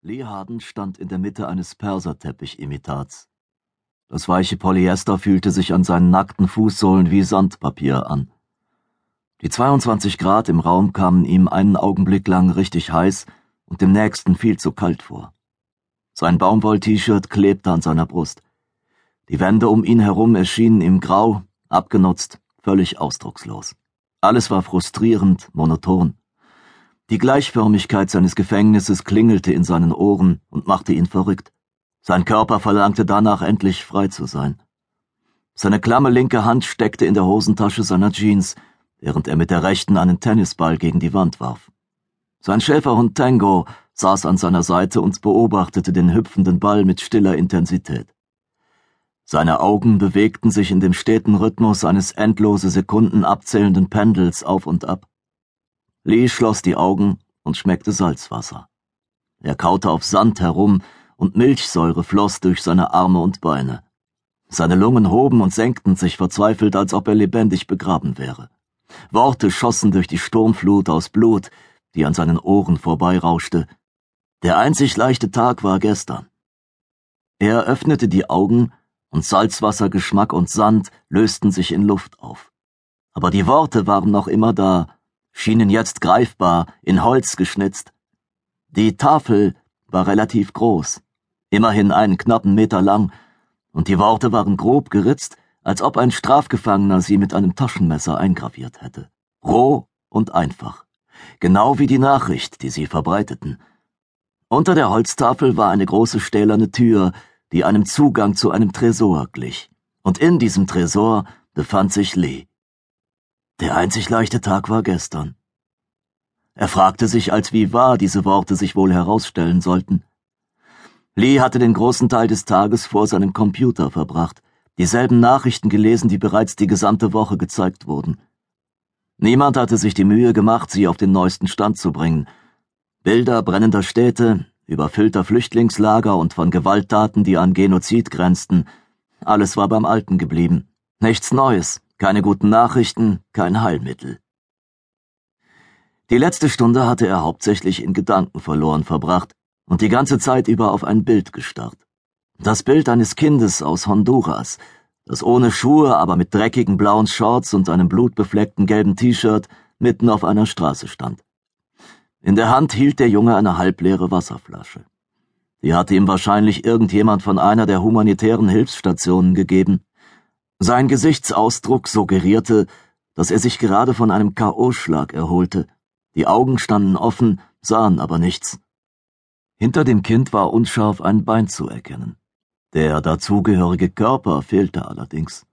Lee Harden stand in der Mitte eines Perserteppich-Imitats. Das weiche Polyester fühlte sich an seinen nackten Fußsohlen wie Sandpapier an. Die 22 Grad im Raum kamen ihm einen Augenblick lang richtig heiß und dem nächsten viel zu kalt vor. Sein Baumwoll-T-Shirt klebte an seiner Brust. Die Wände um ihn herum erschienen ihm grau, abgenutzt, völlig ausdruckslos. Alles war frustrierend, monoton. Die Gleichförmigkeit seines Gefängnisses klingelte in seinen Ohren und machte ihn verrückt. Sein Körper verlangte danach endlich frei zu sein. Seine klamme linke Hand steckte in der Hosentasche seiner Jeans, während er mit der rechten einen Tennisball gegen die Wand warf. Sein Schäferhund Tango saß an seiner Seite und beobachtete den hüpfenden Ball mit stiller Intensität. Seine Augen bewegten sich in dem steten Rhythmus eines endlose Sekunden abzählenden Pendels auf und ab. Lee schloss die Augen und schmeckte Salzwasser. Er kaute auf Sand herum, und Milchsäure floss durch seine Arme und Beine. Seine Lungen hoben und senkten sich verzweifelt, als ob er lebendig begraben wäre. Worte schossen durch die Sturmflut aus Blut, die an seinen Ohren vorbeirauschte. Der einzig leichte Tag war gestern. Er öffnete die Augen, und Salzwassergeschmack und Sand lösten sich in Luft auf. Aber die Worte waren noch immer da, schienen jetzt greifbar, in Holz geschnitzt. Die Tafel war relativ groß, immerhin einen knappen Meter lang, und die Worte waren grob geritzt, als ob ein Strafgefangener sie mit einem Taschenmesser eingraviert hätte. Roh und einfach. Genau wie die Nachricht, die sie verbreiteten. Unter der Holztafel war eine große stählerne Tür, die einem Zugang zu einem Tresor glich. Und in diesem Tresor befand sich Lee. Der einzig leichte Tag war gestern. Er fragte sich, als wie wahr diese Worte sich wohl herausstellen sollten. Lee hatte den großen Teil des Tages vor seinem Computer verbracht, dieselben Nachrichten gelesen, die bereits die gesamte Woche gezeigt wurden. Niemand hatte sich die Mühe gemacht, sie auf den neuesten Stand zu bringen. Bilder brennender Städte, überfüllter Flüchtlingslager und von Gewalttaten, die an Genozid grenzten, alles war beim Alten geblieben. Nichts Neues. Keine guten Nachrichten, kein Heilmittel. Die letzte Stunde hatte er hauptsächlich in Gedanken verloren verbracht und die ganze Zeit über auf ein Bild gestarrt. Das Bild eines Kindes aus Honduras, das ohne Schuhe, aber mit dreckigen blauen Shorts und einem blutbefleckten gelben T-Shirt mitten auf einer Straße stand. In der Hand hielt der Junge eine halbleere Wasserflasche. Die hatte ihm wahrscheinlich irgendjemand von einer der humanitären Hilfsstationen gegeben, sein Gesichtsausdruck suggerierte, dass er sich gerade von einem K.O.-Schlag erholte. Die Augen standen offen, sahen aber nichts. Hinter dem Kind war unscharf ein Bein zu erkennen. Der dazugehörige Körper fehlte allerdings.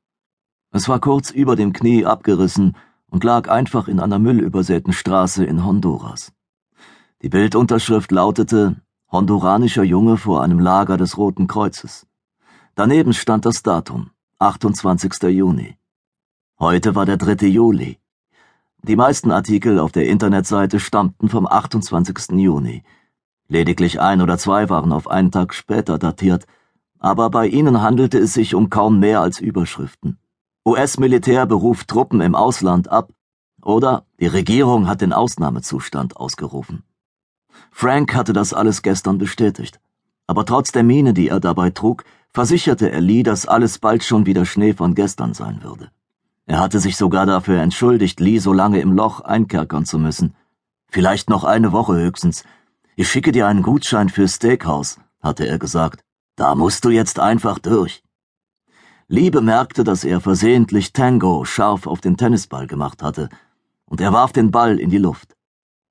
Es war kurz über dem Knie abgerissen und lag einfach in einer müllübersäten Straße in Honduras. Die Bildunterschrift lautete Honduranischer Junge vor einem Lager des Roten Kreuzes. Daneben stand das Datum 28. Juni. Heute war der 3. Juli. Die meisten Artikel auf der Internetseite stammten vom 28. Juni. Lediglich ein oder zwei waren auf einen Tag später datiert, aber bei ihnen handelte es sich um kaum mehr als Überschriften. US-Militär beruft Truppen im Ausland ab oder die Regierung hat den Ausnahmezustand ausgerufen. Frank hatte das alles gestern bestätigt, aber trotz der Miene, die er dabei trug, versicherte er Lee, dass alles bald schon wieder Schnee von gestern sein würde. Er hatte sich sogar dafür entschuldigt, Lee so lange im Loch einkerkern zu müssen. Vielleicht noch eine Woche höchstens. Ich schicke dir einen Gutschein fürs Steakhouse, hatte er gesagt. Da musst du jetzt einfach durch. Lee bemerkte, dass er versehentlich Tango scharf auf den Tennisball gemacht hatte, und er warf den Ball in die Luft.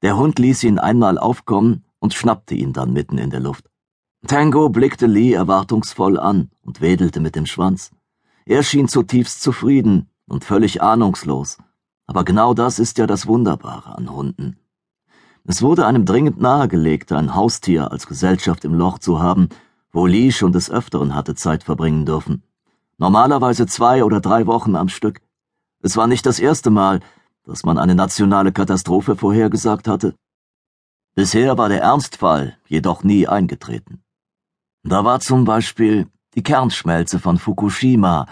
Der Hund ließ ihn einmal aufkommen und schnappte ihn dann mitten in der Luft. Tango blickte Lee erwartungsvoll an und wedelte mit dem Schwanz. Er schien zutiefst zufrieden und völlig ahnungslos. Aber genau das ist ja das Wunderbare an Hunden. Es wurde einem dringend nahegelegt, ein Haustier als Gesellschaft im Loch zu haben, wo Lee schon des Öfteren hatte Zeit verbringen dürfen. Normalerweise zwei oder drei Wochen am Stück. Es war nicht das erste Mal, dass man eine nationale Katastrophe vorhergesagt hatte. Bisher war der Ernstfall jedoch nie eingetreten. Da war zum Beispiel die Kernschmelze von Fukushima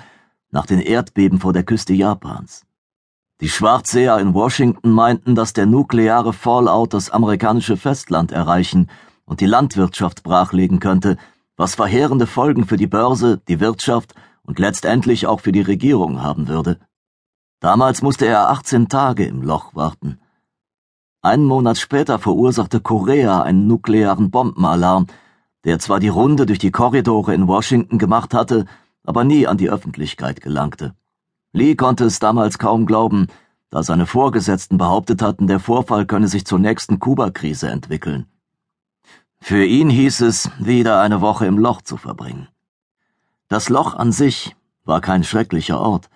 nach den Erdbeben vor der Küste Japans. Die Schwarzseher in Washington meinten, dass der nukleare Fallout das amerikanische Festland erreichen und die Landwirtschaft brachlegen könnte, was verheerende Folgen für die Börse, die Wirtschaft und letztendlich auch für die Regierung haben würde. Damals musste er 18 Tage im Loch warten. Einen Monat später verursachte Korea einen nuklearen Bombenalarm, der zwar die Runde durch die Korridore in Washington gemacht hatte, aber nie an die Öffentlichkeit gelangte. Lee konnte es damals kaum glauben, da seine Vorgesetzten behauptet hatten, der Vorfall könne sich zur nächsten Kuba-Krise entwickeln. Für ihn hieß es, wieder eine Woche im Loch zu verbringen. Das Loch an sich war kein schrecklicher Ort.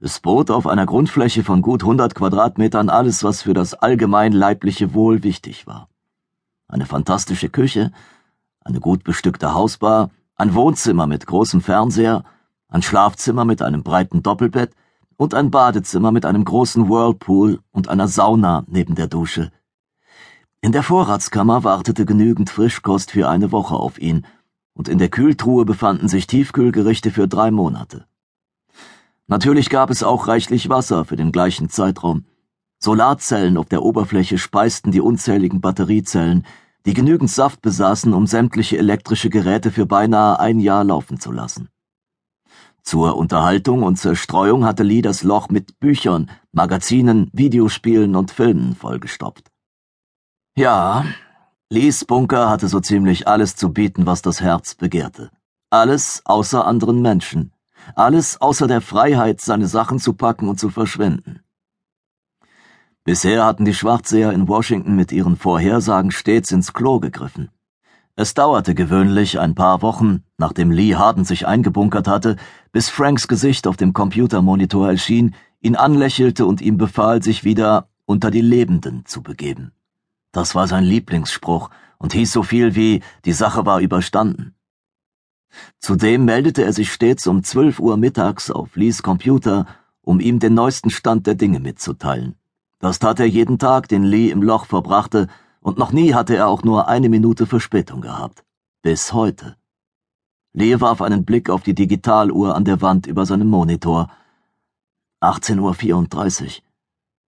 Es bot auf einer Grundfläche von gut 100 Quadratmetern alles, was für das allgemein leibliche Wohl wichtig war. Eine fantastische Küche, eine gut bestückte Hausbar, ein Wohnzimmer mit großem Fernseher, ein Schlafzimmer mit einem breiten Doppelbett und ein Badezimmer mit einem großen Whirlpool und einer Sauna neben der Dusche. In der Vorratskammer wartete genügend Frischkost für eine Woche auf ihn, und in der Kühltruhe befanden sich Tiefkühlgerichte für drei Monate. Natürlich gab es auch reichlich Wasser für den gleichen Zeitraum. Solarzellen auf der Oberfläche speisten die unzähligen Batteriezellen, die genügend Saft besaßen, um sämtliche elektrische Geräte für beinahe ein Jahr laufen zu lassen. Zur Unterhaltung und Zerstreuung hatte Lee das Loch mit Büchern, Magazinen, Videospielen und Filmen vollgestopft. Ja, Lees Bunker hatte so ziemlich alles zu bieten, was das Herz begehrte. Alles außer anderen Menschen. Alles außer der Freiheit, seine Sachen zu packen und zu verschwinden. Bisher hatten die Schwarzseher in Washington mit ihren Vorhersagen stets ins Klo gegriffen. Es dauerte gewöhnlich ein paar Wochen, nachdem Lee Harden sich eingebunkert hatte, bis Franks Gesicht auf dem Computermonitor erschien, ihn anlächelte und ihm befahl, sich wieder unter die Lebenden zu begeben. Das war sein Lieblingsspruch und hieß so viel wie die Sache war überstanden. Zudem meldete er sich stets um zwölf Uhr mittags auf Lees Computer, um ihm den neuesten Stand der Dinge mitzuteilen. Das tat er jeden Tag, den Lee im Loch verbrachte, und noch nie hatte er auch nur eine Minute Verspätung gehabt. Bis heute. Lee warf einen Blick auf die Digitaluhr an der Wand über seinem Monitor. 18.34 Uhr.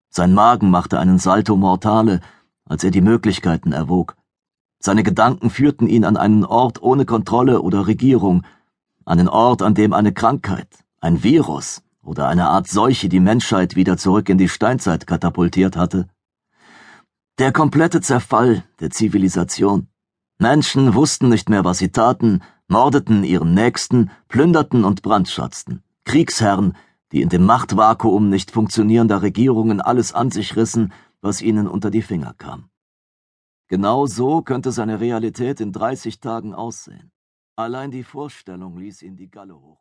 Sein Magen machte einen Salto mortale, als er die Möglichkeiten erwog. Seine Gedanken führten ihn an einen Ort ohne Kontrolle oder Regierung, einen Ort, an dem eine Krankheit, ein Virus oder eine Art Seuche die Menschheit wieder zurück in die Steinzeit katapultiert hatte. Der komplette Zerfall der Zivilisation. Menschen wussten nicht mehr, was sie taten, mordeten ihren Nächsten, plünderten und brandschatzten. Kriegsherren, die in dem Machtvakuum nicht funktionierender Regierungen alles an sich rissen, was ihnen unter die Finger kam. Genau so könnte seine Realität in 30 Tagen aussehen. Allein die Vorstellung ließ ihn die Galle hochkommen.